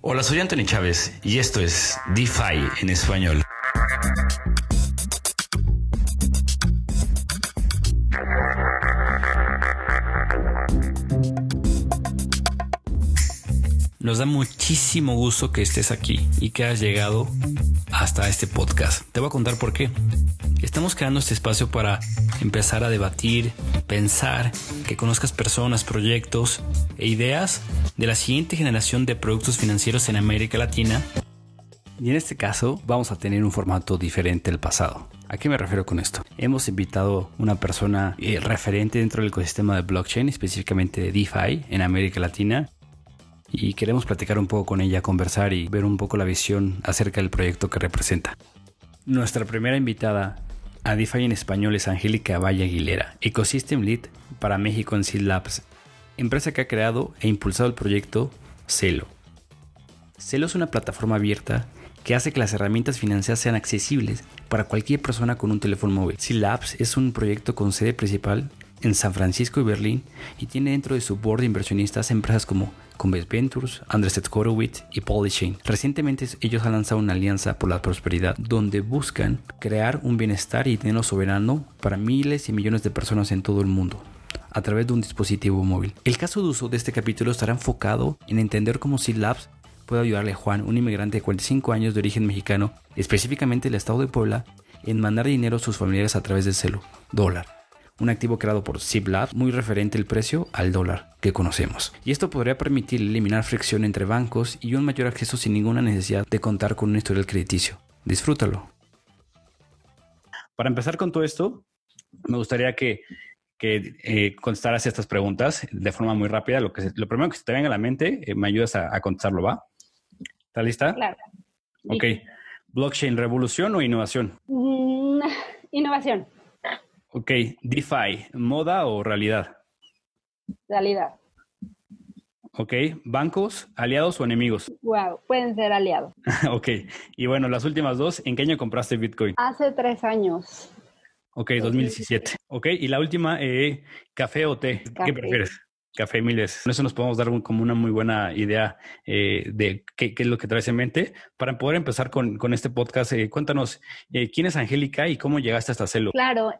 Hola, soy Anthony Chávez y esto es DeFi en español. Nos da muchísimo gusto que estés aquí y que has llegado hasta este podcast. Te voy a contar por qué. Estamos creando este espacio para empezar a debatir, pensar, que conozcas personas, proyectos e ideas de la siguiente generación de productos financieros en América Latina. Y en este caso vamos a tener un formato diferente del pasado. ¿A qué me refiero con esto? Hemos invitado una persona eh, referente dentro del ecosistema de blockchain, específicamente de DeFi en América Latina, y queremos platicar un poco con ella, conversar y ver un poco la visión acerca del proyecto que representa. Nuestra primera invitada a DeFi en español es Angélica Valle Aguilera, Ecosystem Lead para México en Seed Labs, empresa que ha creado e impulsado el proyecto Celo. Celo es una plataforma abierta que hace que las herramientas financieras sean accesibles para cualquier persona con un teléfono móvil. Labs es un proyecto con sede principal en San Francisco y Berlín y tiene dentro de su board de inversionistas empresas como Coinbase Ventures, Andreset Horowitz y Polychain. Recientemente ellos han lanzado una alianza por la prosperidad donde buscan crear un bienestar y dinero soberano para miles y millones de personas en todo el mundo a través de un dispositivo móvil. El caso de uso de este capítulo estará enfocado en entender cómo Seed Labs puede ayudarle a Juan, un inmigrante de 45 años de origen mexicano, específicamente del estado de Puebla, en mandar dinero a sus familiares a través del celu, dólar un activo creado por Ziplab muy referente el precio al dólar que conocemos. Y esto podría permitir eliminar fricción entre bancos y un mayor acceso sin ninguna necesidad de contar con un historial crediticio. Disfrútalo. Para empezar con todo esto, me gustaría que, que eh, contestaras estas preguntas de forma muy rápida. Lo, que lo primero que se te venga a la mente, eh, me ayudas a, contestarlo, ¿va? ¿Está lista? Claro. Ok. ¿Blockchain revolución o innovación? Mm, innovación. Ok, DeFi, ¿moda o realidad? Realidad. Ok, ¿bancos, aliados o enemigos? Wow, pueden ser aliados. ok, y bueno, las últimas dos, ¿en qué año compraste Bitcoin? Hace tres años. Ok, 2017. Ok, y la última, eh, ¿café o té? ¿Qué prefieres? Café Miles. Con eso nos podemos dar como una muy buena idea eh, de qué, es lo que traes en mente. Para poder empezar con, este podcast, eh, cuéntanos eh, quién es Angélica y cómo llegaste hasta Celo. Claro,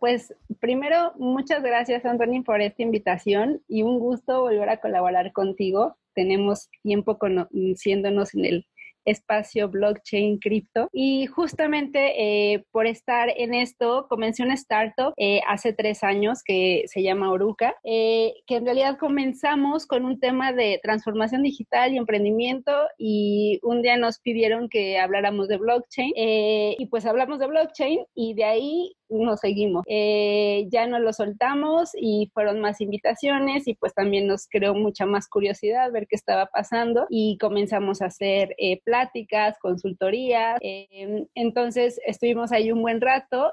pues primero, muchas gracias, Anthony, por esta invitación y un gusto volver a colaborar contigo. Tenemos tiempo conociéndonos en el espacio blockchain cripto. Y justamente eh, por estar en esto, comencé una startup eh, hace tres años que se llama Oruca, eh, que en realidad comenzamos con un tema de transformación digital y emprendimiento y un día nos pidieron que habláramos de blockchain y pues hablamos de blockchain y de ahí nos seguimos. Eh, ya no lo soltamos y fueron más invitaciones y pues también nos creó mucha más curiosidad ver qué estaba pasando y comenzamos a hacer eh, pláticas, consultorías. Eh, entonces estuvimos ahí un buen rato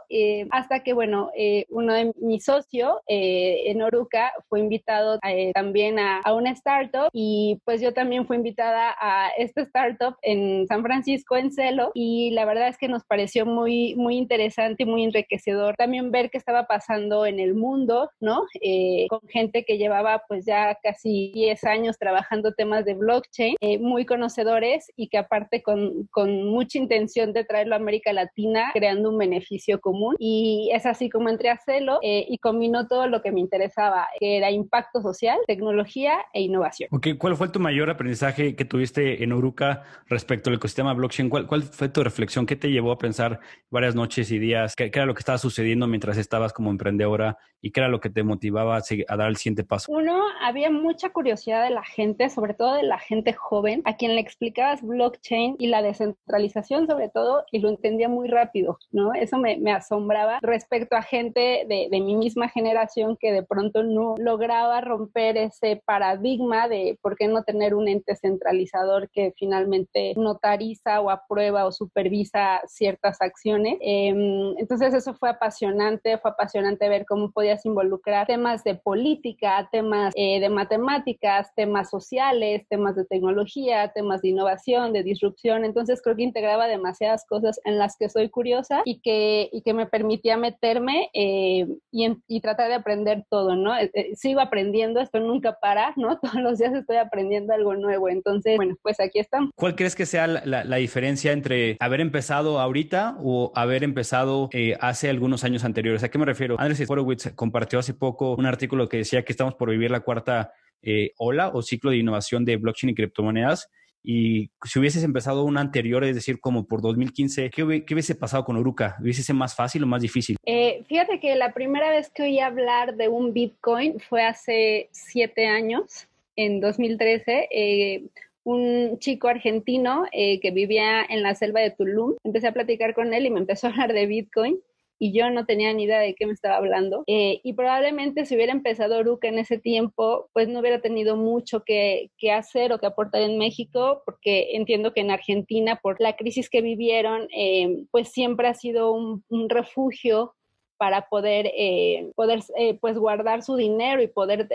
hasta que, bueno, uno de mis socios en Oruca fue invitado también a, a una startup y pues yo también fui invitada a esta startup en San Francisco, en Celo, y la verdad es que nos pareció muy, muy interesante y muy enriquecedor también ver qué estaba pasando en el mundo, ¿no? Eh, con gente que llevaba pues ya casi 10 años trabajando temas de blockchain, eh, muy conocedores y que aparte con, con, mucha intención de traerlo a América Latina, creando un beneficio común. Y es así como entré a Celo eh, y combinó todo lo que me interesaba, que era impacto social, tecnología e innovación. Ok, ¿cuál fue tu mayor aprendizaje que tuviste en Oruca respecto al ecosistema blockchain? ¿Cuál, cuál fue tu reflexión? ¿Qué te llevó a pensar varias noches y días? ¿Qué, qué era lo que estaba sucediendo mientras estabas como emprendedora y qué era lo que te motivaba a, dar el siguiente paso? Uno, había mucha curiosidad de la gente, sobre todo de la gente joven, a quien le explicabas blockchain y la descentralización sobre todo, y lo entendía muy rápido, ¿no? Eso me, asombraba respecto a gente de, de mi misma generación que de pronto no lograba romper ese paradigma de por qué no tener un ente centralizador que finalmente notariza o aprueba o supervisa ciertas acciones. Em, entonces eso fue fue apasionante, fue apasionante ver cómo podías involucrar temas de política, temas eh, de matemáticas, temas sociales, temas de tecnología, temas de innovación, de disrupción. Entonces creo que integraba demasiadas cosas en las que soy curiosa y que, y que me permitía meterme eh, y, y, tratar de aprender todo, ¿no? Eh, sigo aprendiendo, esto nunca para, ¿no? Todos los días estoy aprendiendo algo nuevo. Entonces, bueno, pues aquí estamos. ¿Cuál crees que sea la, la diferencia entre haber empezado ahorita o haber empezado eh, algunos años anteriores. ¿A qué me refiero? Andrés Horowitz compartió hace poco un artículo que decía que estamos por vivir la cuarta eh, ola o ciclo de innovación de blockchain y criptomonedas. Y si hubieses empezado una anterior, es decir, como por 2015, ¿qué, hubiese pasado con Uruka? ¿Hubiese sido más fácil o más difícil? Eh, fíjate que la primera vez que oí hablar de un Bitcoin fue hace siete años, en 2013. Eh, un chico argentino eh, que vivía en la selva de Tulum. Empecé a platicar con él y me empezó a hablar de Bitcoin y yo no tenía ni idea de qué me estaba hablando. Eh, y probablemente si hubiera empezado Oruca en ese tiempo, pues no hubiera tenido mucho que, hacer o que aportar en México, porque entiendo que en Argentina, por la crisis que vivieron, eh, pues siempre ha sido un, refugio para poder, eh, poder eh, pues guardar su dinero y poder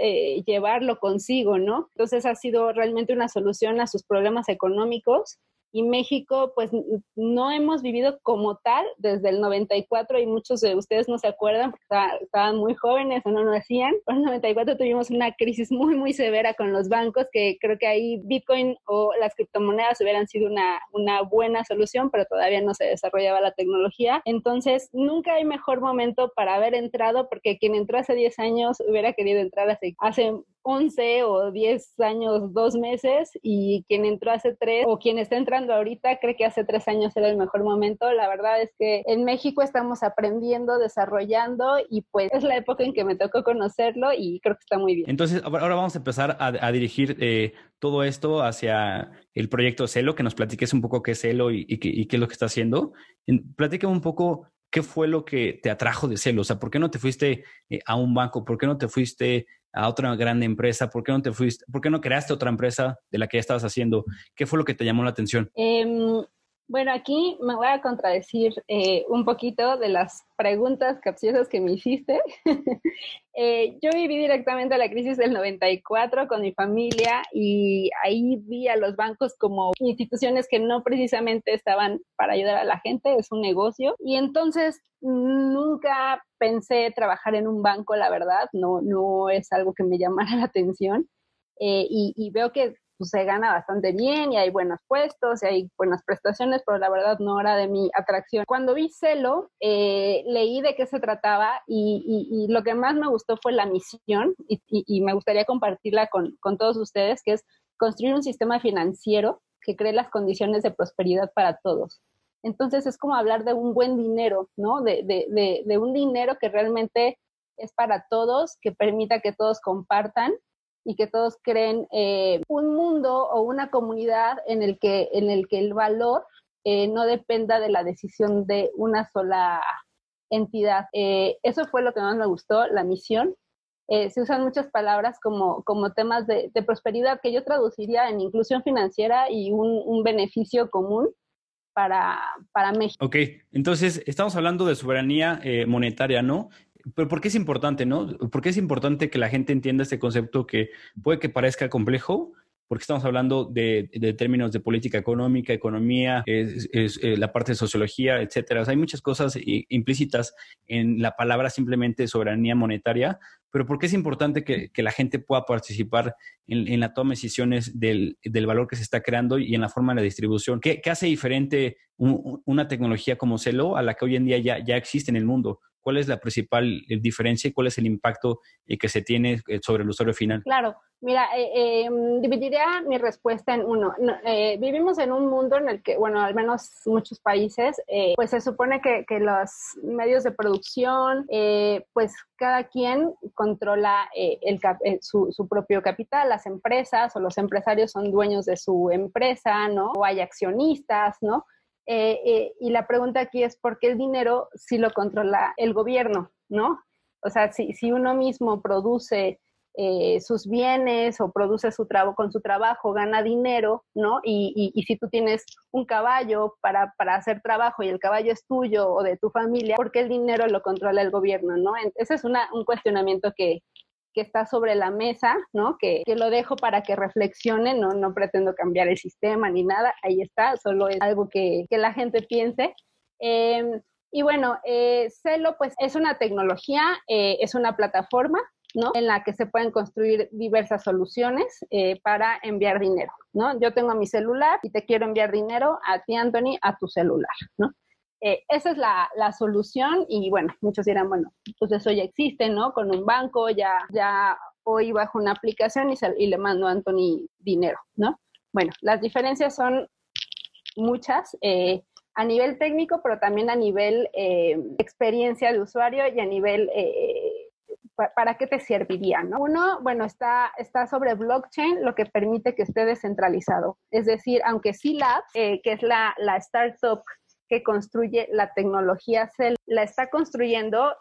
llevarlo consigo, ¿no? Entonces ha sido realmente una solución a sus problemas económicos y México pues no hemos vivido como tal desde el 94 y muchos de ustedes no se acuerdan porque estaban muy jóvenes o no lo hacían. En el 94 tuvimos una crisis muy muy severa con los bancos que creo que ahí Bitcoin o las criptomonedas hubieran sido una, una buena solución, pero todavía no se desarrollaba la tecnología. Entonces nunca hay mejor momento para haber entrado porque quien entró hace 10 años hubiera querido entrar hace, hace 11 o 10 años, dos meses, y quien entró hace tres o quien está entrando ahorita cree que hace tres años era el mejor momento. La verdad es que en México estamos aprendiendo, desarrollando y pues es la época en que me tocó conocerlo y creo que está muy bien. Entonces, ahora vamos a empezar a, dirigir eh, todo esto hacia el proyecto Celo, que nos platiques un poco qué es Celo y, qué es lo que está haciendo. Platícame un poco ¿qué fue lo que te atrajo de Celo? O sea, ¿por qué no te fuiste eh, a un banco? ¿Por qué no te fuiste a otra grande empresa? ¿Por qué no te fuiste? ¿Por qué no creaste otra empresa de la que ya estabas haciendo? ¿Qué fue lo que te llamó la atención? Em, bueno, aquí me voy a contradecir eh, un poquito de las preguntas capciosas que me hiciste. Eh, yo viví directamente la crisis del 94 con mi familia y ahí vi a los bancos como instituciones que no precisamente estaban para ayudar a la gente, es un negocio. Y entonces nunca pensé trabajar en un banco, la verdad, no, no es algo que me llamara la atención. Eh, y, veo que pues, se gana bastante bien y hay buenos puestos y hay buenas prestaciones, pero la verdad no era de mi atracción. Cuando vi Celo, eh, leí de qué se trataba y, lo que más me gustó fue la misión y, me gustaría compartirla con, todos ustedes, que es construir un sistema financiero que cree las condiciones de prosperidad para todos. Entonces es como hablar de un buen dinero, ¿no? De, de un dinero que realmente es para todos, que permita que todos compartan y que todos creen eh, un mundo o una comunidad en el que, en el, que el valor eh, no dependa de la decisión de una sola entidad. Eh, eso fue lo que más me gustó, la misión. se usan muchas palabras como, como temas de, prosperidad que yo traduciría en inclusión financiera y un, beneficio común para, para, México. Ok, entonces estamos hablando de soberanía monetaria, ¿no? Pero ¿por qué es importante, no? ¿Por qué es importante que la gente entienda este concepto que puede que parezca complejo? Porque estamos hablando de, términos de política económica, economía, es, eh, la parte de sociología, etcétera. hay muchas cosas implícitas en la palabra simplemente soberanía monetaria, pero ¿por qué es importante que, la gente pueda participar en, la toma de decisiones del, valor que se está creando y en la forma de la distribución? ¿Qué, hace diferente una tecnología como Celo a la que hoy en día ya, ya existe en el mundo? ¿Cuál es la principal eh, diferencia y cuál es el impacto eh, que se tiene eh, sobre el usuario final? Claro, mira, em, dividiría mi respuesta en uno. vivimos en un mundo en el que, bueno, al menos muchos países, pues se supone que, los medios de producción, pues cada quien controla el, su, su, propio capital, las empresas o los empresarios son dueños de su empresa, ¿no? O hay accionistas, ¿no? Eh, eh, y la pregunta aquí es por qué el dinero sí lo controla el gobierno, ¿no? O sea, si, si uno mismo produce eh, sus bienes o produce su trabajo con su trabajo, gana dinero, ¿no? Y, y, si tú tienes un caballo para, para, hacer trabajo y el caballo es tuyo o de tu familia, ¿por qué el dinero lo controla el gobierno, ¿no? Ese es una, un cuestionamiento que, que está sobre la mesa, ¿no? Que, que, lo dejo para que reflexione, no, no pretendo cambiar el sistema ni nada, ahí está, solo es algo que, que la gente piense. Eh, y bueno, eh, Celo pues es una tecnología, eh, es una plataforma, ¿no? En la que se pueden construir diversas soluciones eh, para enviar dinero, ¿no? Yo tengo mi celular y te quiero enviar dinero a ti, Anthony, a tu celular, ¿no? Esa es la, la, solución y bueno, muchos dirán, bueno, pues eso ya existe, ¿no? Con un banco ya, ya hoy bajo una aplicación y, y le mando a Anthony dinero, ¿no? Bueno, las diferencias son muchas. Eh, a nivel técnico, pero también a nivel eh, experiencia de usuario y a nivel eh, para qué te serviría, ¿no? Uno, bueno, está, está sobre blockchain, lo que permite que esté descentralizado. Es decir, aunque sí Labs, eh, que es la, la, startup que construye la tecnología Cell, la está construyendo,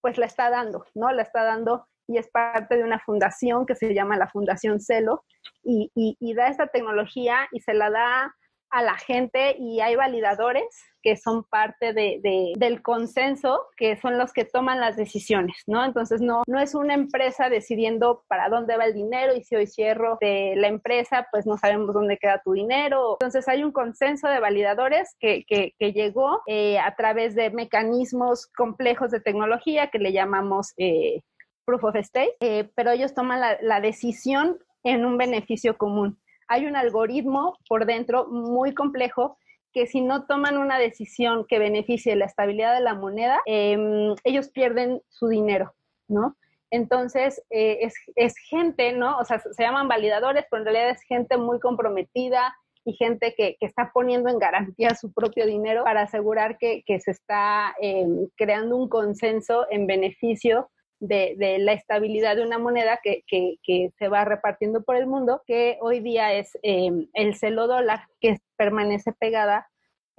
pues la está dando, ¿no? La está dando y es parte de una fundación que se llama la Fundación Celo y, y, y da esta tecnología y se la da a la gente y hay validadores que son parte de, del consenso, que son los que toman las decisiones, ¿no? Entonces no, no es una empresa decidiendo para dónde va el dinero y si hoy cierro de la empresa, pues no sabemos dónde queda tu dinero. Entonces hay un consenso de validadores que, que, llegó eh, a través de mecanismos complejos de tecnología que le llamamos... Eh, proof of stake, eh, pero ellos toman la, la decisión en un beneficio común hay un algoritmo por dentro muy complejo que si no toman una decisión que beneficie la estabilidad de la moneda, em, ellos pierden su dinero, ¿no? Entonces, eh, es, gente, ¿no? O sea, se llaman validadores, pero en realidad es gente muy comprometida y gente que, está poniendo en garantía su propio dinero para asegurar que, se está em, creando un consenso en beneficio de, la estabilidad de una moneda que, se va repartiendo por el mundo, que hoy día es em, el celo dólar, que permanece pegada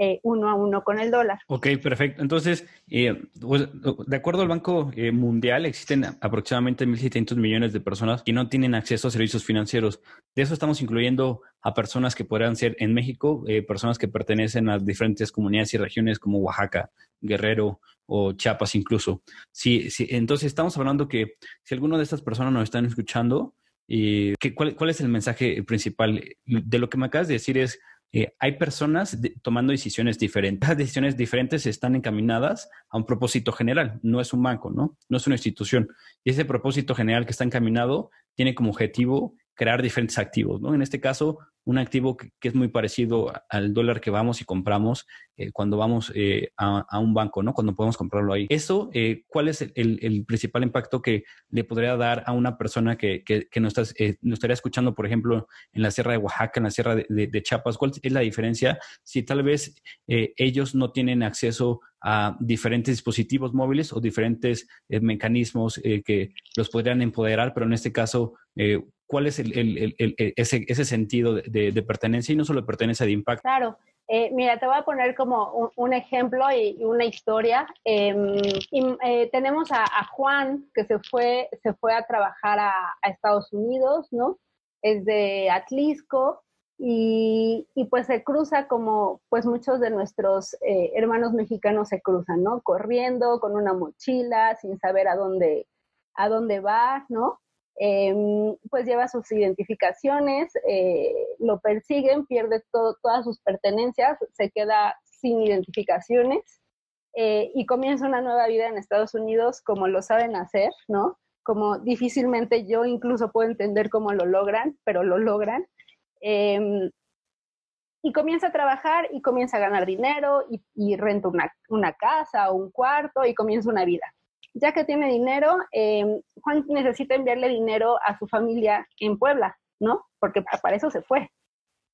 eh, uno a uno con el dólar. Ok, perfecto. Entonces, eh, pues, de acuerdo al Banco eh, Mundial, existen aproximadamente 1.700 millones de personas que no tienen acceso a servicios financieros. De eso estamos incluyendo a personas que podrían ser en México, personas que pertenecen a diferentes comunidades y regiones como Oaxaca, Guerrero o Chiapas incluso. Sí, sí, entonces estamos hablando que si alguno de estas personas nos están escuchando, cuál, ¿cuál es el mensaje principal? De lo que me acabas de decir es eh, hay personas tomando decisiones diferentes. Las decisiones diferentes están encaminadas a un propósito general. No es un banco, ¿no? No es una institución. Y ese propósito general que está encaminado tiene como objetivo crear diferentes activos, ¿no? En este caso, un activo que, es muy parecido al dólar que vamos y compramos eh, cuando vamos eh, a, un banco, ¿no? Cuando podemos comprarlo ahí. Eso, eh, ¿cuál es el, principal impacto que le podría dar a una persona que, que, nos, estaría escuchando, por ejemplo, en la Sierra de Oaxaca, en la Sierra de, de Chiapas? ¿Cuál es la diferencia si tal vez ellos no tienen acceso a diferentes dispositivos móviles o diferentes mecanismos que los podrían empoderar, pero en este caso cuál es el, ese, ese, sentido de, pertenencia y no solo de pertenencia de impacto. Claro. Eh, mira, te voy a poner como un, ejemplo y una historia. Em, eh, tenemos a, Juan que se fue, se fue a trabajar a, Estados Unidos, ¿no? Es de Atlisco y, y, pues se cruza como pues muchos de nuestros eh, hermanos mexicanos se cruzan, ¿no? Corriendo con una mochila, sin saber a dónde, a dónde va, ¿no? Em, pues lleva sus identificaciones, eh, lo persiguen, pierde todas sus pertenencias, se queda sin identificaciones eh, y comienza una nueva vida en Estados Unidos como lo saben hacer, ¿no? Como difícilmente yo incluso puedo entender cómo lo logran, pero lo logran. Em, y comienza a trabajar y comienza a ganar dinero y, renta una, una casa o un cuarto y comienza una vida ya que tiene dinero, eh, Juan necesita enviarle dinero a su familia en Puebla, ¿no? Porque para eso se fue.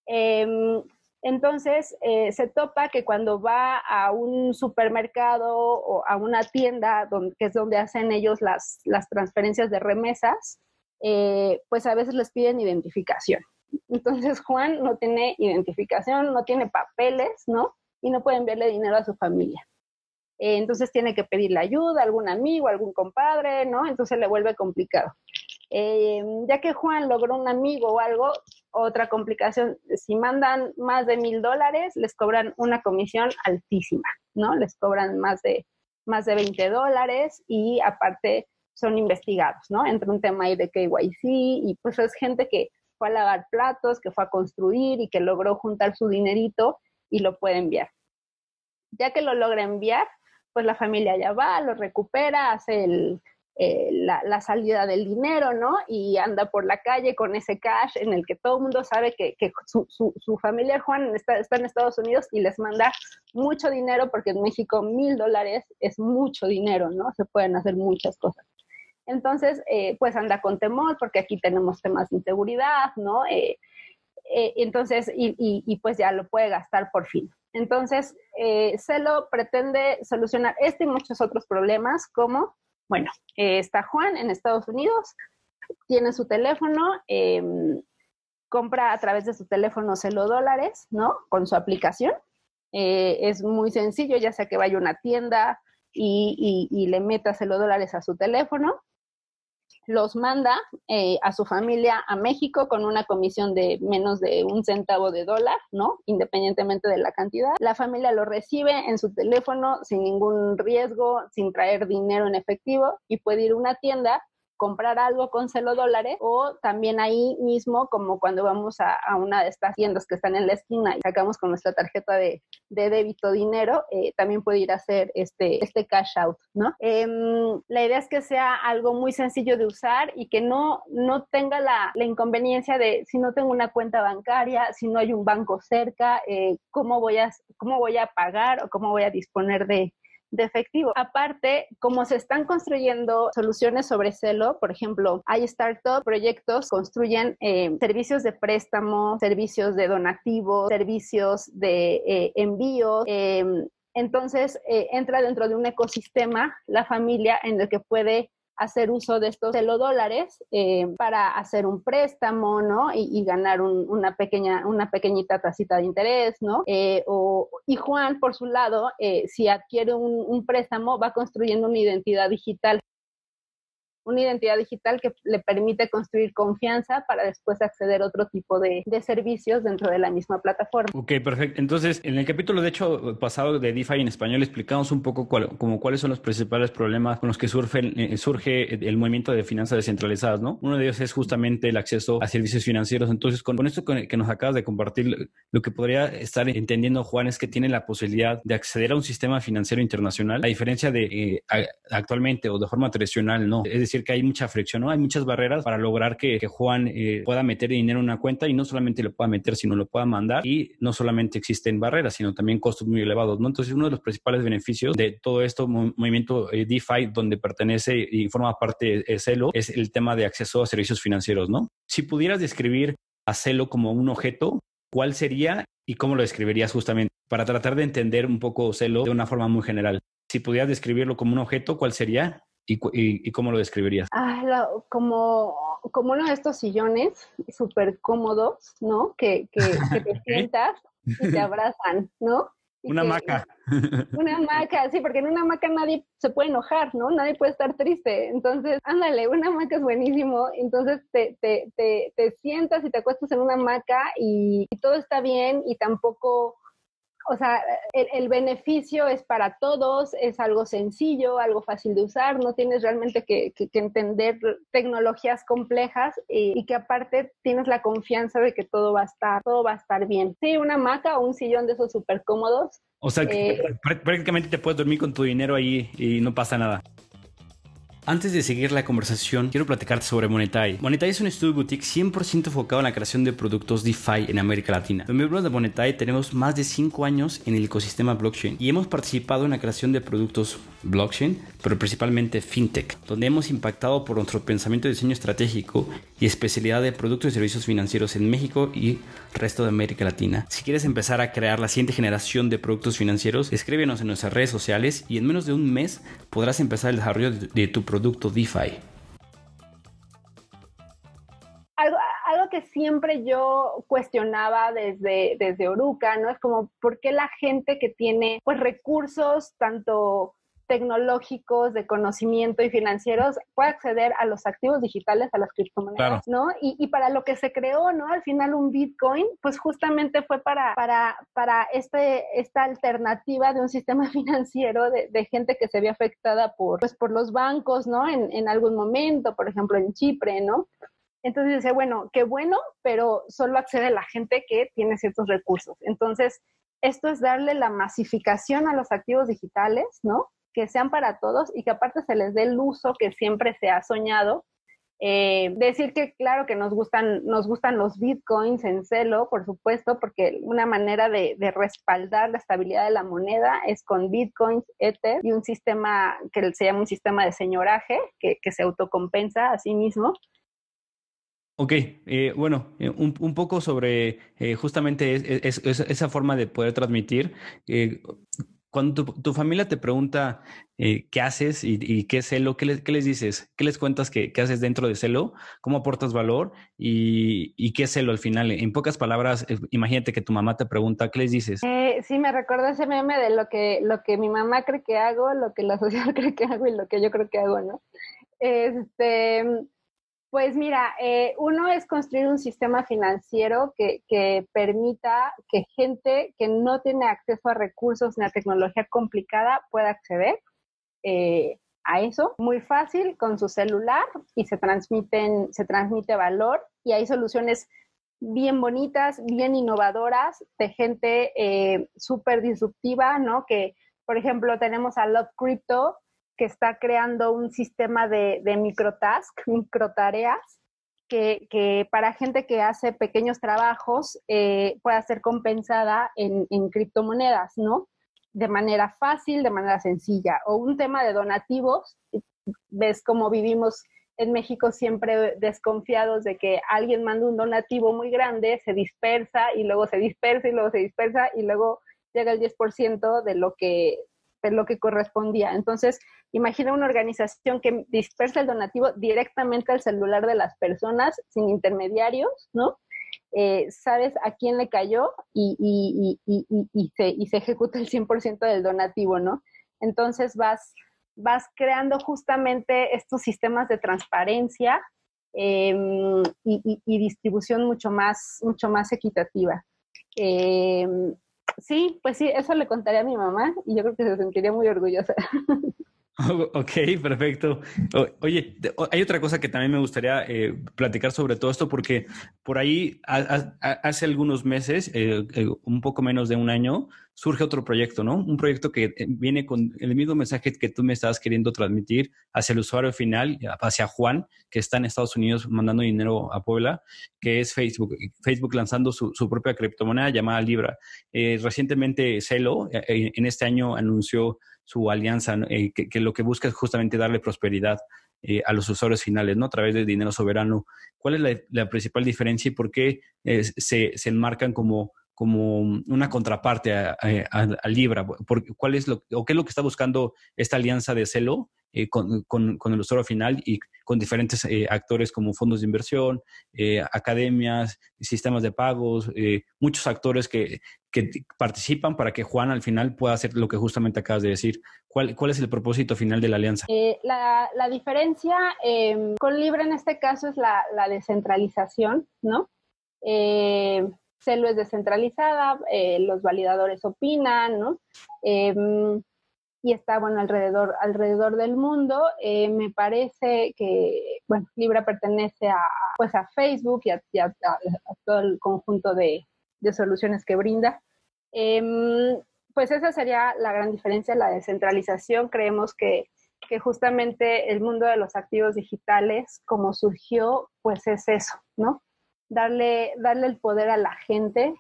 Em, entonces, eh, se topa que cuando va a un supermercado o a una tienda, que es donde hacen ellos las, las transferencias de remesas, eh, pues a veces les piden identificación. Entonces, Juan no tiene identificación, no tiene papeles, ¿no? Y no puede enviarle dinero a su familia. Eh, entonces tiene que pedirle ayuda a algún amigo, algún compadre, ¿no? Entonces le vuelve complicado. Eh, ya que Juan logró un amigo o algo, otra complicación, si mandan más de mil dólares, les cobran una comisión altísima, ¿no? Les cobran más de, más de 20 dólares y aparte son investigados, ¿no? Entra un tema ahí de KYC y pues es gente que fue a lavar platos, que fue a construir y que logró juntar su dinerito y lo puede enviar. Ya que lo logra enviar, pues la familia ya va, lo recupera, hace el, eh, la, salida del dinero, ¿no? Y anda por la calle con ese cash en el que todo el mundo sabe que, su, su, familia Juan está, en Estados Unidos y les manda mucho dinero porque en México mil dólares es mucho dinero, ¿no? Se pueden hacer muchas cosas. Entonces, eh, pues anda con temor porque aquí tenemos temas de inseguridad, ¿no? Eh, entonces, y, y, pues ya lo puede gastar por fin. Entonces, eh, Celo pretende solucionar este y muchos otros problemas, como, bueno, eh, está Juan en Estados Unidos, tiene su teléfono, em, compra a través de su teléfono Celo dólares, ¿no? Con su aplicación. Eh, es muy sencillo, ya sea que vaya a una tienda y, y le meta Celo dólares a su teléfono los manda eh, a su familia a México con una comisión de menos de un centavo de dólar, ¿no? Independientemente de la cantidad. La familia lo recibe en su teléfono sin ningún riesgo, sin traer dinero en efectivo y puede ir a una tienda comprar algo con celo dólares o también ahí mismo como cuando vamos a, una de estas tiendas que están en la esquina y sacamos con nuestra tarjeta de, débito dinero, eh, también puede ir a hacer este, este cash out, ¿no? Em, la idea es que sea algo muy sencillo de usar y que no, no tenga la, inconveniencia de si no tengo una cuenta bancaria, si no hay un banco cerca, eh, ¿cómo, voy a, ¿cómo voy a pagar o cómo voy a disponer de, de efectivo. Aparte, como se están construyendo soluciones sobre celo, por ejemplo, hay startup proyectos construyen eh, servicios de préstamo, servicios de donativo, servicios de eh, envío. Em, entonces, eh, entra dentro de un ecosistema la familia en el que puede hacer uso de estos celodólares eh, para hacer un préstamo, ¿no? Y, ganar una, pequeña, una pequeñita tacita de interés, ¿no? Eh, o, y Juan, por su lado, eh, si adquiere un préstamo, va construyendo una identidad digital una identidad digital que le permite construir confianza para después acceder a otro tipo de, servicios dentro de la misma plataforma. Ok, perfecto. Entonces, en el capítulo, de hecho, pasado de DeFi en español, explicamos un poco como cuáles son los principales problemas con los que eh, surge el movimiento de finanzas descentralizadas, ¿no? Uno de ellos es justamente el acceso a servicios financieros. Entonces, con, esto que nos acabas de compartir, lo que podría estar entendiendo Juan es que tiene la posibilidad de acceder a un sistema financiero internacional, a diferencia de eh, actualmente o de forma tradicional, ¿no? Es decir, que hay mucha fricción, ¿no? Hay muchas barreras para lograr que, Juan eh, pueda meter dinero en una cuenta y no solamente lo pueda meter, sino lo pueda mandar. Y no solamente existen barreras, sino también costos muy elevados, ¿no? Entonces, uno de los principales beneficios de todo esto, movimiento eh, DeFi, donde pertenece y forma parte de Celo, es el tema de acceso a servicios financieros, ¿no? Si pudieras describir a Celo como un objeto, ¿cuál sería y cómo lo describirías justamente para tratar de entender un poco Celo de una forma muy general? Si pudieras describirlo como un objeto, ¿cuál sería? ¿Y, cómo lo describirías? Ah, como, como uno de estos sillones súper cómodos, ¿no? Que, que, te sientas y te abrazan, ¿no? una hamaca. Una hamaca, sí, porque en una hamaca nadie se puede enojar, ¿no? Nadie puede estar triste. Entonces, ándale, una hamaca es buenísimo. Entonces te, te, te, te sientas y te acuestas en una hamaca y todo está bien y tampoco o sea, el, beneficio es para todos, es algo sencillo, algo fácil de usar, no tienes realmente que, entender tecnologías complejas y, que aparte tienes la confianza de que todo va a estar, todo va a estar bien. Sí, una hamaca o un sillón de esos súper cómodos. O sea, eh, prácticamente te puedes dormir con tu dinero ahí y no pasa nada. Antes de seguir la conversación, quiero platicarte sobre Monetai. Monetai es un estudio boutique 100% enfocado en la creación de productos DeFi en América Latina. Los miembros de Monetai tenemos más de 5 años en el ecosistema blockchain y hemos participado en la creación de productos blockchain, pero principalmente fintech, donde hemos impactado por nuestro pensamiento de diseño estratégico y especialidad de productos y servicios financieros en México y resto de América Latina. Si quieres empezar a crear la siguiente generación de productos financieros, escríbenos en nuestras redes sociales y en menos de un mes podrás empezar el desarrollo de tu producto DeFi. Algo, que siempre yo cuestionaba desde, desde Oruca, ¿no? Es como, ¿por qué la gente que tiene pues recursos tanto tecnológicos, de conocimiento y financieros puede acceder a los activos digitales, a las criptomonedas, ¿no? Y, para lo que se creó, ¿no? Al final un Bitcoin, pues justamente fue para, para, para este, esta alternativa de un sistema financiero de, gente que se ve afectada por, pues, por los bancos, ¿no? En, en algún momento, por ejemplo, en Chipre, ¿no? Entonces dice, bueno, qué bueno, pero solo accede la gente que tiene ciertos recursos. Entonces, esto es darle la masificación a los activos digitales, ¿no? Que sean para todos y que aparte se les dé el uso que siempre se ha soñado. Eh, decir que claro que nos gustan, nos gustan los bitcoins en celo, por supuesto, porque una manera de, respaldar la estabilidad de la moneda es con bitcoins, ether y un sistema que se llama un sistema de señoraje que, se autocompensa a sí mismo. Ok, eh, bueno, eh, un, poco sobre justamente esa forma de poder transmitir cuando tu, familia te pregunta eh, qué haces y, qué es Celo, ¿qué, les dices? ¿Qué les cuentas que, haces dentro de Celo? ¿Cómo aportas valor? ¿Y, qué es Celo al final? En pocas palabras, eh, imagínate que tu mamá te pregunta, ¿qué les dices? Eh, sí, me recuerda ese meme de lo que, lo que mi mamá cree que hago, lo que la sociedad cree que hago y lo que yo creo que hago, ¿no? Este, pues mira, eh, uno es construir un sistema financiero que, permita que gente que no tiene acceso a recursos ni a tecnología complicada pueda acceder eh, a eso muy fácil con su celular y se transmiten, se transmite valor y hay soluciones bien bonitas, bien innovadoras de gente eh, súper disruptiva, ¿no? Que, por ejemplo, tenemos a Love Crypto, que está creando un sistema de, de microtask, microtareas, que, para gente que hace pequeños trabajos eh, pueda ser compensada en, en, criptomonedas, ¿no? De manera fácil, de manera sencilla. O un tema de donativos, ves cómo vivimos en México siempre desconfiados de que alguien manda un donativo muy grande, se dispersa y luego se dispersa y luego se dispersa y luego llega el 10% de lo que lo que correspondía. Entonces, imagina una organización que dispersa el donativo directamente al celular de las personas sin intermediarios, ¿no? Eh, sabes a quién le cayó y, se ejecuta el 100% del donativo, ¿no? Entonces vas, vas creando justamente estos sistemas de transparencia em, y, distribución mucho más, mucho más equitativa. Em, sí, pues sí, eso le contaría a mi mamá y yo creo que se sentiría muy orgullosa. Ok, perfecto. oye, hay otra cosa que también me gustaría eh, platicar sobre todo esto, porque por ahí hace algunos meses, eh, eh, un poco menos de un año, surge otro proyecto, ¿no? Un proyecto que viene con el mismo mensaje que tú me estabas queriendo transmitir hacia el usuario final, hacia Juan, que está en Estados Unidos mandando dinero a Puebla, que es Facebook. Facebook lanzando su, su propia criptomoneda llamada Libra. recientemente Celo, en este año, anunció su alianza, eh, que, lo que busca es justamente darle prosperidad eh, a los usuarios finales, ¿no? A través del dinero soberano. ¿Cuál es la, principal diferencia y por qué eh, se, enmarcan como, como una contraparte a, Libra? ¿Cuál es lo, o qué es lo que está buscando esta alianza de Celo eh, con, con, el usuario final y con diferentes eh, actores como fondos de inversión, eh, academias, sistemas de pagos, muchos actores que, participan para que Juan al final pueda hacer lo que justamente acabas de decir. ¿Cuál, es el propósito final de la alianza? La, diferencia con Libre en este caso es la, la descentralización, ¿no? Celo es descentralizada, los validadores opinan, ¿no? Y está, bueno, alrededor, alrededor del mundo. Eh, me parece que, bueno, Libra pertenece a, pues a Facebook y a, todo el conjunto de, soluciones que brinda. Em, pues esa sería la gran diferencia, la descentralización. Creemos que, que justamente el mundo de los activos digitales, como surgió, pues es eso, ¿no? Darle, darle el poder a la gente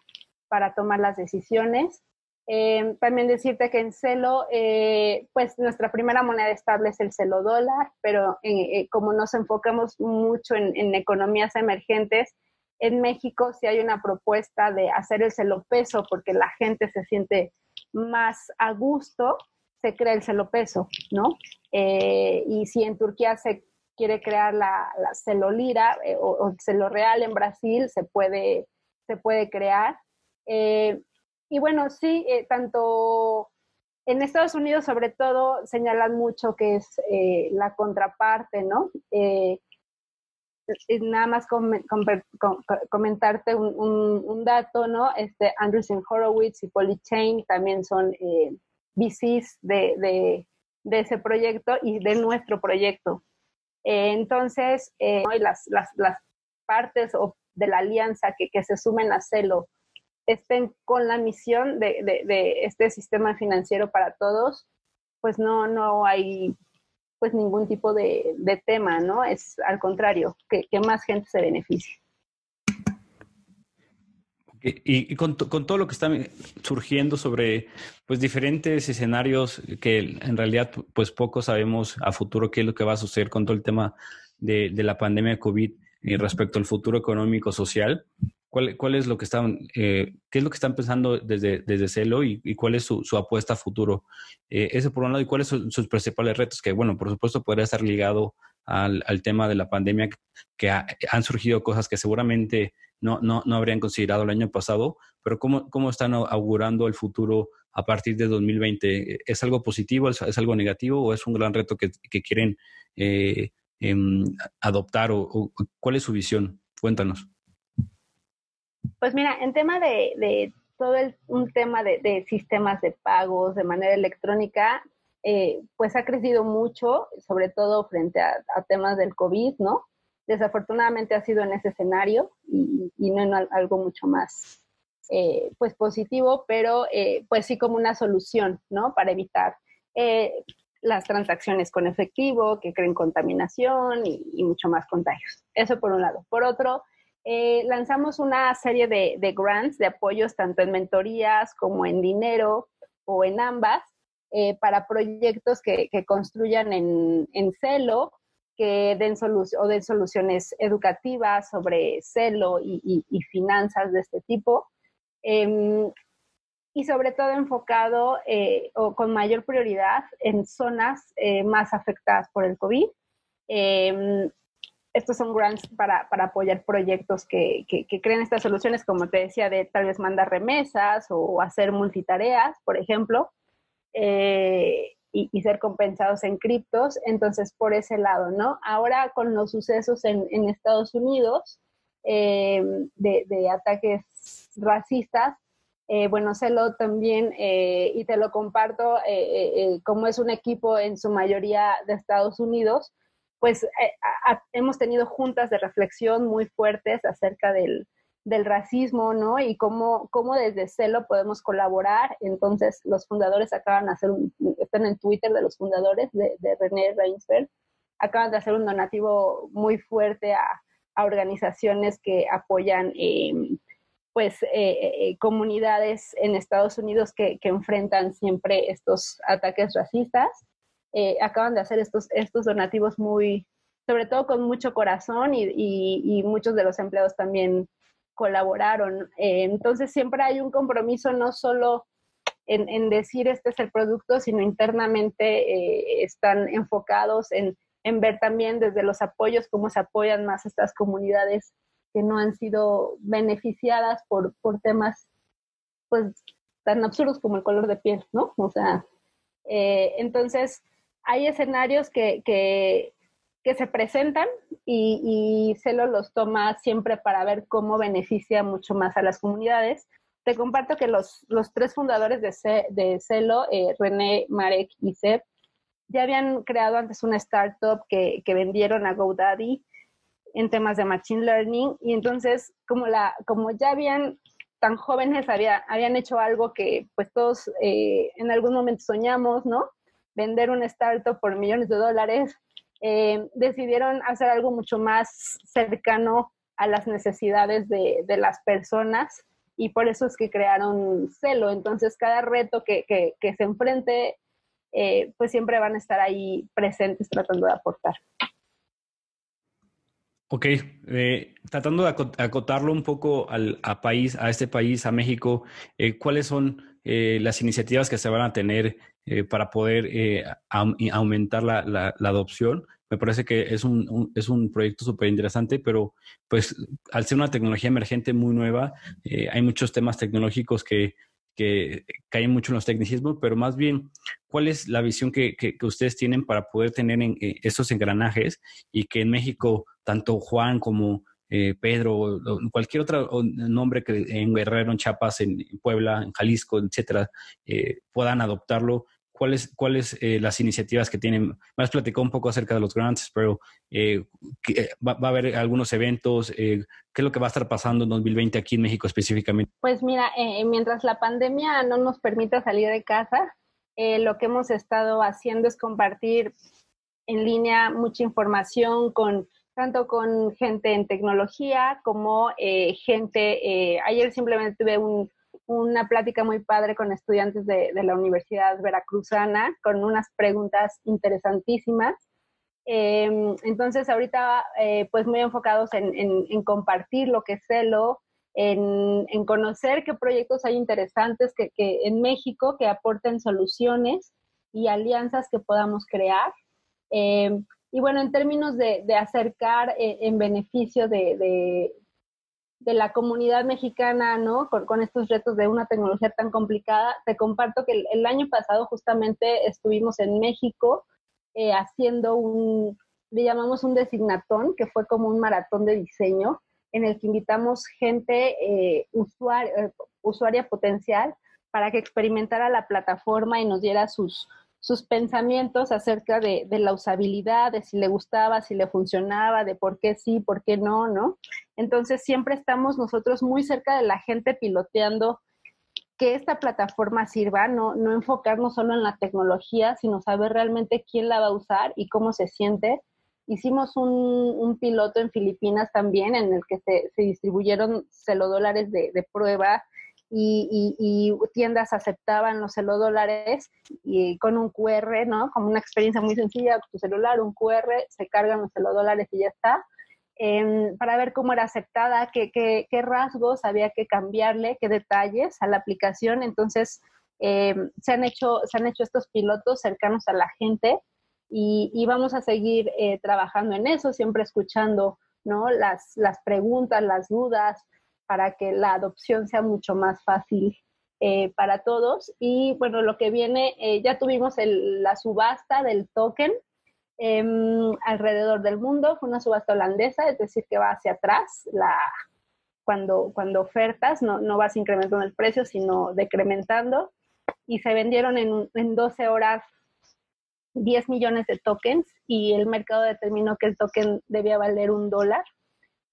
para tomar las decisiones eh, también decirte que en Celo, eh, pues nuestra primera moneda estable es el Celo dólar, pero eh, como nos enfocamos mucho en, economías emergentes, en México sí hay una propuesta de hacer el Celo peso porque la gente se siente más a gusto, se crea el Celo peso, ¿no? y si en Turquía se quiere crear la, la celolira eh, o, o celo real en Brasil, se puede, se puede crear. Eh, y bueno, sí, eh, tanto en Estados Unidos sobre todo señalan mucho que es la contraparte, ¿no? nada más comentarte un, dato, ¿no? Este, Andreessen Horowitz y Polychain también son VCs de, de, ese proyecto y de nuestro proyecto. Eh, entonces, eh, las, las, las, partes de la alianza que, que, se sumen a Celo estén con la misión de, de, este sistema financiero para todos, pues no, no hay pues ningún tipo de, de tema, ¿no? Es al contrario, que, que más gente se beneficie. Y, con, todo lo que está surgiendo sobre pues diferentes escenarios que en realidad pues poco sabemos a futuro qué es lo que va a suceder con todo el tema de, la pandemia de COVID y respecto al futuro económico social, ¿cuál, es lo que están, eh, qué es lo que están pensando desde, desde Celo y, cuál es su, apuesta a futuro? Eh, eso por un lado, y cuáles son sus principales retos, que bueno, por supuesto podría estar ligado al, tema de la pandemia, que han surgido cosas que seguramente no, no, no habrían considerado el año pasado, pero ¿cómo, cómo están augurando el futuro a partir de 2020? ¿Es algo positivo, es, algo negativo o es un gran reto que, quieren eh, em, adoptar o, cuál es su visión? Cuéntanos. Pues mira, en tema de, todo el, un tema de, sistemas de pagos de manera electrónica, eh, pues ha crecido mucho, sobre todo frente a, temas del COVID, ¿no? desafortunadamente ha sido en ese escenario y, no en algo mucho más eh, pues positivo, pero eh, pues sí como una solución, ¿no? Para evitar eh, las transacciones con efectivo que creen contaminación y, mucho más contagios. Eso por un lado. Por otro, lanzamos una serie de, grants, de apoyos, tanto en mentorías como en dinero o en ambas, para proyectos que, construyan en, celo que den, o den soluciones educativas sobre celo y, finanzas de este tipo. Em, y sobre todo enfocado eh, o con mayor prioridad en zonas eh, más afectadas por el COVID. Estos son grants para, para apoyar proyectos que, que, creen estas soluciones, como te decía, de tal vez mandar remesas o hacer multitareas, por ejemplo. Eh, y, ser compensados en criptos. Entonces, por ese lado, ¿no? Ahora con los sucesos en, Estados Unidos eh, de, de, ataques racistas, eh, bueno, Celo también, eh, y te lo comparto, como es un equipo en su mayoría de Estados Unidos, pues hemos tenido juntas de reflexión muy fuertes acerca del, racismo, ¿no? Y cómo, cómo desde Celo podemos colaborar. Entonces, los fundadores acaban de hacer un, están en Twitter de los fundadores de, René Reinsberg, acaban de hacer un donativo muy fuerte a, organizaciones que apoyan, em, pues, eh, eh, eh, comunidades en Estados Unidos que, enfrentan siempre estos ataques racistas. Acaban de hacer estos, estos donativos muy, sobre todo con mucho corazón y, muchos de los empleados también colaboraron. Eh, entonces siempre hay un compromiso no solo en, decir este es el producto, sino internamente eh, están enfocados en, ver también desde los apoyos cómo se apoyan más estas comunidades que no han sido beneficiadas por, por temas pues tan absurdos como el color de piel, ¿no? O sea, eh, entonces hay escenarios que, que, se presentan y, Celo los toma siempre para ver cómo beneficia mucho más a las comunidades. Te comparto que los, los tres fundadores de, de Celo, eh, René, Marek y Seb, ya habían creado antes una startup que, vendieron a GoDaddy en temas de Machine Learning y entonces como, la, como ya habían tan jóvenes, había, habían hecho algo que pues todos eh, en algún momento soñamos, ¿no? Vender una startup por millones de dólares eh, decidieron hacer algo mucho más cercano a las necesidades de, las personas y por eso es que crearon Celo. Entonces, cada reto que, se enfrente, eh, pues siempre van a estar ahí presentes tratando de aportar. Ok, eh, tratando de acotarlo un poco al a país, a este país, a México, ¿cuáles son las iniciativas que se van a tener para poder aumentar la, adopción? me parece que es un, es un proyecto súper interesante, pero pues al ser una tecnología emergente muy nueva, eh, hay muchos temas tecnológicos que, que caen mucho en los tecnicismos, pero más bien, ¿cuál es la visión que, que, ustedes tienen para poder tener en, eh, estos engranajes y que en México, tanto Juan como eh, Pedro, cualquier otro nombre que en Guerrero, en Chiapas, en Puebla, en Jalisco, etcétera, eh, puedan adoptarlo cuáles cuáles eh, las iniciativas que tienen. Me has platicado un poco acerca de los grants, pero eh, eh, va, a haber algunos eventos. ¿Qué es lo que va a estar pasando en 2020 aquí en México específicamente? Pues mira, mientras la pandemia no nos permita salir de casa, lo que hemos estado haciendo es compartir en línea mucha información con tanto con gente en tecnología como gente. ayer simplemente tuve un una plática muy padre con estudiantes de, la Universidad Veracruzana con unas preguntas interesantísimas. Em, entonces, ahorita, eh, pues muy enfocados en, compartir lo que CELO, en, conocer qué proyectos hay interesantes que, en México que aporten soluciones y alianzas que podamos crear. Em, y bueno, en términos de, acercar eh, en beneficio de, de la comunidad mexicana, ¿no? Con, estos retos de una tecnología tan complicada. Te comparto que el, año pasado justamente estuvimos en México eh, haciendo un, le llamamos un designatón, que fue como un maratón de diseño, en el que invitamos gente eh, eh, usuaria potencial para que experimentara la plataforma y nos diera sus, sus pensamientos acerca de, la usabilidad, de si le gustaba, si le funcionaba, de por qué sí, por qué no, ¿no? Entonces siempre estamos nosotros muy cerca de la gente piloteando que esta plataforma sirva, no, no enfocarnos solo en la tecnología, sino saber realmente quién la va a usar y cómo se siente. Hicimos un, piloto en Filipinas también en el que se, distribuyeron celodólares de, de prueba y, tiendas aceptaban los celodólares y con un QR, ¿no? Como una experiencia muy sencilla, tu celular, un QR, se cargan los celodólares y ya está. Em, para ver cómo era aceptada, qué, qué, qué, rasgos había que cambiarle, qué detalles a la aplicación. Entonces, em, se, han hecho, se han hecho estos pilotos cercanos a la gente y, y vamos a seguir eh, trabajando en eso, siempre escuchando ¿no? las, las preguntas, las dudas, para que la adopción sea mucho más fácil eh, para todos. Y bueno, lo que viene, eh, ya tuvimos la subasta del token em, alrededor del mundo, fue una subasta holandesa, es decir, que va hacia atrás, la, cuando, cuando ofertas, no, no vas incrementando el precio, sino decrementando, y se vendieron en, en 12 horas 10 millones de tokens y el mercado determinó que el token debía valer un dólar.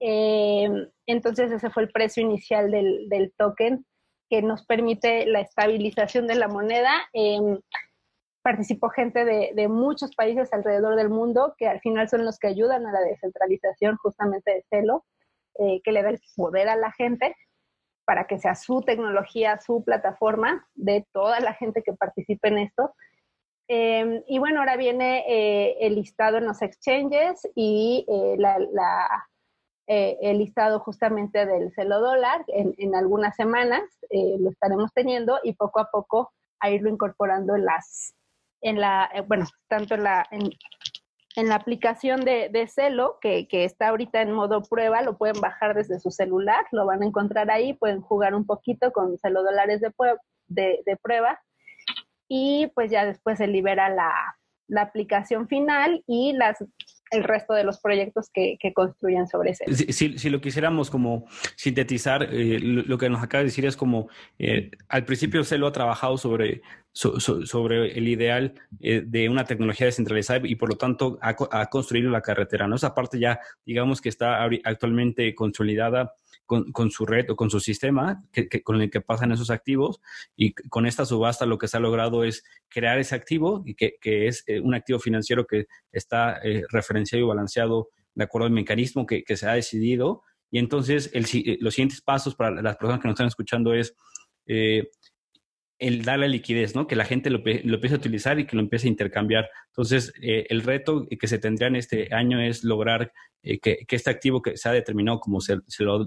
Eh, entonces ese fue el precio inicial del, token que nos permite la estabilización de la moneda. Em, participó gente de, muchos países alrededor del mundo que al final son los que ayudan a la descentralización justamente de Celo, eh, que le da el poder a la gente para que sea su tecnología, su plataforma de toda la gente que participe en esto. Em, y bueno, ahora viene eh, el listado en los exchanges y la, eh, el listado justamente del celo dólar en, algunas semanas, eh, lo estaremos teniendo y poco a poco a irlo incorporando en las, en la, eh, bueno, tanto en la, en, la aplicación de, Celo, que, está ahorita en modo prueba, lo pueden bajar desde su celular, lo van a encontrar ahí, pueden jugar un poquito con Celo dólares de, de, de prueba y pues ya después se libera la, la aplicación final y las el resto de los proyectos que, que construyan sobre ese. Si, lo quisiéramos como sintetizar, eh, lo, que nos acaba de decir es como, eh, al principio se lo ha trabajado sobre, sobre el ideal eh, de una tecnología descentralizada y por lo tanto ha, ha, construido la carretera. ¿no? Esa parte ya, digamos que está actualmente consolidada con, su red o con su sistema que, con el que pasan esos activos y con esta subasta lo que se ha logrado es crear ese activo y que, que es eh, un activo financiero que está eh, referenciado y balanceado de acuerdo al mecanismo que, que se ha decidido. Y entonces el, eh, los siguientes pasos para las personas que nos están escuchando es el darle liquidez, ¿no? Que la gente lo, lo, empiece a utilizar y que lo empiece a intercambiar. Entonces, el reto que se tendría en este año es lograr eh, que, este activo que se ha determinado como el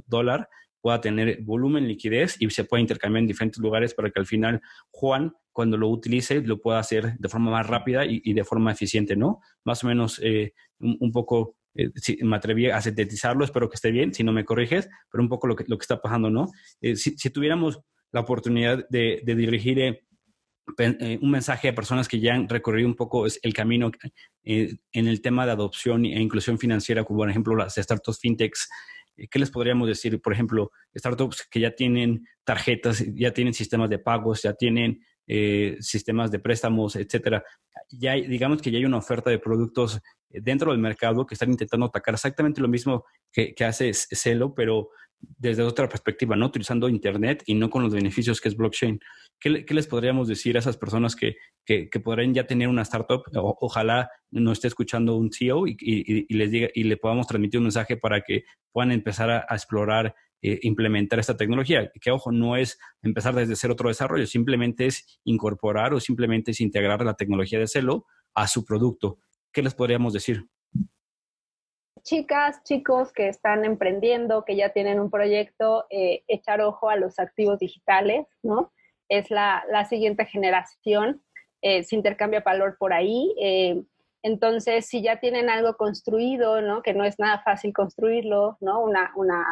dólar pueda tener volumen, liquidez y se pueda intercambiar en diferentes lugares para que al final Juan, cuando lo utilice, lo pueda hacer de forma más rápida y, de forma eficiente, ¿no? Más o menos eh, un, poco, eh, si me atreví a sintetizarlo, espero que esté bien, si no me corriges, pero un poco lo que, está pasando, ¿no? Eh, si, tuviéramos la oportunidad de, dirigir eh, un mensaje a personas que ya han recorrido un poco el camino eh, en el tema de adopción e inclusión financiera, como por ejemplo las startups fintechs. Eh, ¿Qué les podríamos decir? Por ejemplo, startups que ya tienen tarjetas, ya tienen sistemas de pagos, ya tienen sistemas de préstamos, etcétera. Ya digamos que ya hay una oferta de productos dentro del mercado que están intentando atacar exactamente lo mismo que, que hace Celo, pero desde otra perspectiva, ¿no? Utilizando Internet y no con los beneficios que es blockchain. ¿Qué, les podríamos decir a esas personas que, que, podrían ya tener una startup? ojalá no esté escuchando un CEO y, les diga, y le podamos transmitir un mensaje para que puedan empezar a, explorar, e implementar esta tecnología. Que, ojo, no es empezar desde cero otro desarrollo, simplemente es incorporar o simplemente es integrar la tecnología de Celo a su producto. ¿Qué les podríamos decir? chicas, chicos que están emprendiendo, que ya tienen un proyecto, eh, echar ojo a los activos digitales, ¿no? Es la, siguiente generación, eh, se intercambia valor por ahí. Eh, entonces, si ya tienen algo construido, ¿no? Que no es nada fácil construirlo, ¿no? Una, una,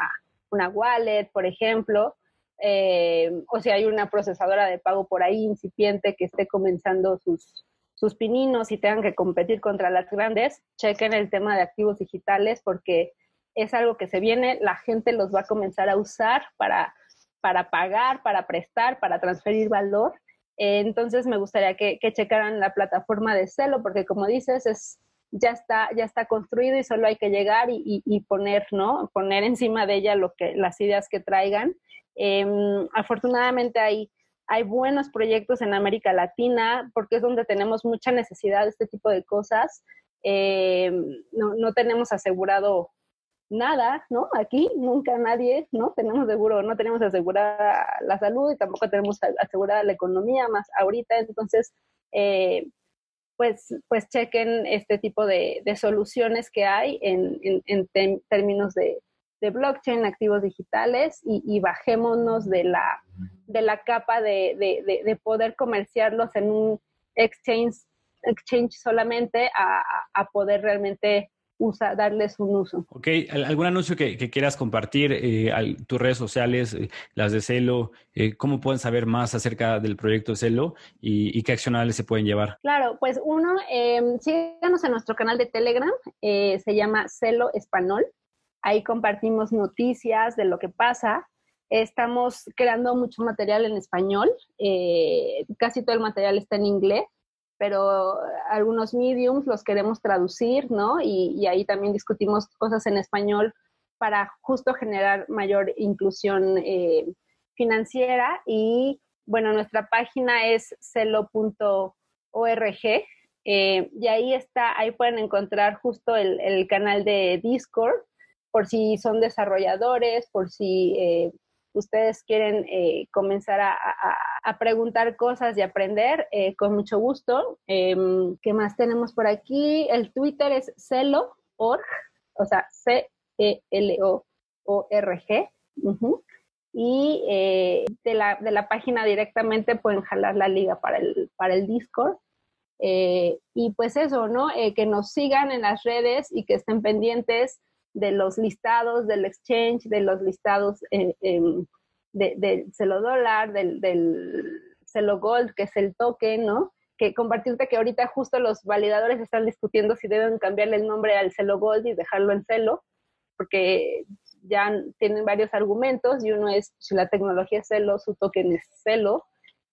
una wallet, por ejemplo, o si hay una procesadora de pago por ahí incipiente que esté comenzando sus, sus pininos y tengan que competir contra las grandes, chequen el tema de activos digitales porque es algo que se viene, la gente los va a comenzar a usar para, para pagar, para prestar, para transferir valor. Eh, entonces me gustaría que, checaran la plataforma de Celo porque como dices, es, ya, está, ya está construido y solo hay que llegar y, y, poner, ¿no? Poner encima de ella lo que, las ideas que traigan. Em, afortunadamente hay hay buenos proyectos en América Latina, porque es donde tenemos mucha necesidad de este tipo de cosas. Eh, no, tenemos asegurado nada, ¿no? Aquí nunca nadie, ¿no? Tenemos seguro, no tenemos asegurada la salud y tampoco tenemos asegurada la economía más ahorita, entonces, eh, pues, pues chequen este tipo de, soluciones que hay en, en términos de, blockchain, activos digitales y, bajémonos de la, de la capa de, de, poder comerciarlos en un exchange, exchange solamente a, poder realmente usa, darles un uso. Ok, ¿algún anuncio que, quieras compartir? Eh, tus redes sociales, eh, las de Celo, eh, ¿cómo pueden saber más acerca del proyecto Celo y, qué accionales se pueden llevar? Claro, pues uno, eh, síganos en nuestro canal de Telegram, se llama Celo Español. Ahí compartimos noticias de lo que pasa. Estamos creando mucho material en español. Eh, casi todo el material está en inglés, pero algunos mediums los queremos traducir, ¿no? Y, ahí también discutimos cosas en español para justo generar mayor inclusión eh, financiera. Y bueno, nuestra página es celo.org. Eh, y ahí está, ahí pueden encontrar justo el canal de Discord por si son desarrolladores, por si eh, ustedes quieren eh, comenzar a, preguntar cosas y aprender, eh, con mucho gusto. Em, ¿Qué más tenemos por aquí? El Twitter es celo.org, o sea, C-E-L-O-O-R-G. Y de, la, de la página directamente pueden jalar la liga para el, para el Discord. y pues eso, ¿no? que nos sigan en las redes y que estén pendientes de los listados del exchange, de los listados eh, del celo dólar, del, del celo gold, que es el token, ¿no? Que compartirte que ahorita justo los validadores están discutiendo si deben cambiarle el nombre al celo gold y dejarlo en celo, porque ya tienen varios argumentos y uno es si la tecnología es celo, su token es celo.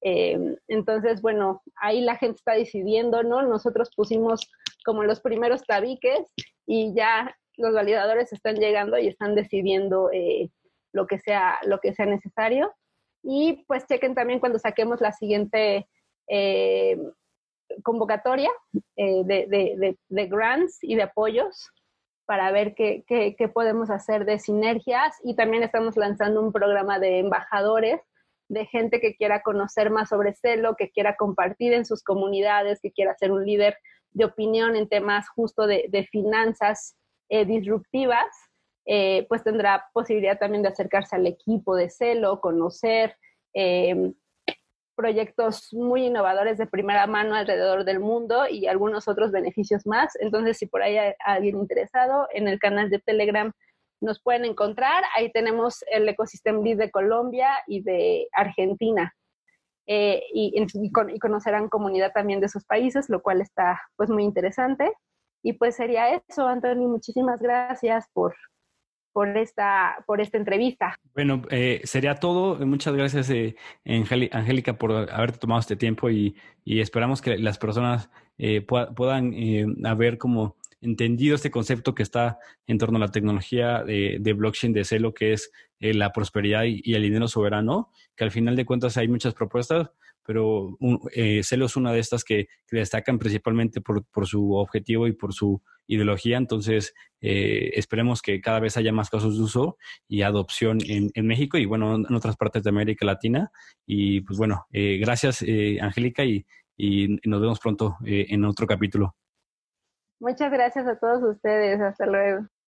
Eh, entonces, bueno, ahí la gente está decidiendo, ¿no? Nosotros pusimos como los primeros tabiques y ya los validadores están llegando y están decidiendo eh, lo, que sea, lo que sea necesario. Y pues chequen también cuando saquemos la siguiente eh, convocatoria eh, de, grants y de apoyos para ver qué, qué, podemos hacer de sinergias. Y también estamos lanzando un programa de embajadores, de gente que quiera conocer más sobre Celo, que quiera compartir en sus comunidades, que quiera ser un líder de opinión en temas justo de, de finanzas eh, disruptivas eh, pues tendrá posibilidad también de acercarse al equipo de Celo, conocer eh, proyectos muy innovadores de primera mano alrededor del mundo y algunos otros beneficios más. Entonces, si por ahí hay alguien interesado, en el canal de Telegram nos pueden encontrar. Ahí tenemos el ecosistema de Colombia y de Argentina. Y, y, conocerán comunidad también de esos países, lo cual está pues muy interesante. Y pues sería eso, Anthony, muchísimas gracias por, por esta, por esta entrevista. Bueno, eh, sería todo. Muchas gracias, eh, Angélica, por haberte tomado este tiempo y, y esperamos que las personas eh, puedan haber como entendido este concepto que está en torno a la tecnología de, blockchain de Celo, que es la prosperidad y, el dinero soberano, que al final de cuentas hay muchas propuestas, pero eh, Celo es una de estas que, destacan principalmente por, su objetivo y por su ideología. Entonces, eh, esperemos que cada vez haya más casos de uso y adopción en, México y, bueno, en otras partes de América Latina. Y, pues, bueno, eh, gracias, Angélica, y, y, nos vemos pronto en otro capítulo. Muchas gracias a todos ustedes. Hasta luego.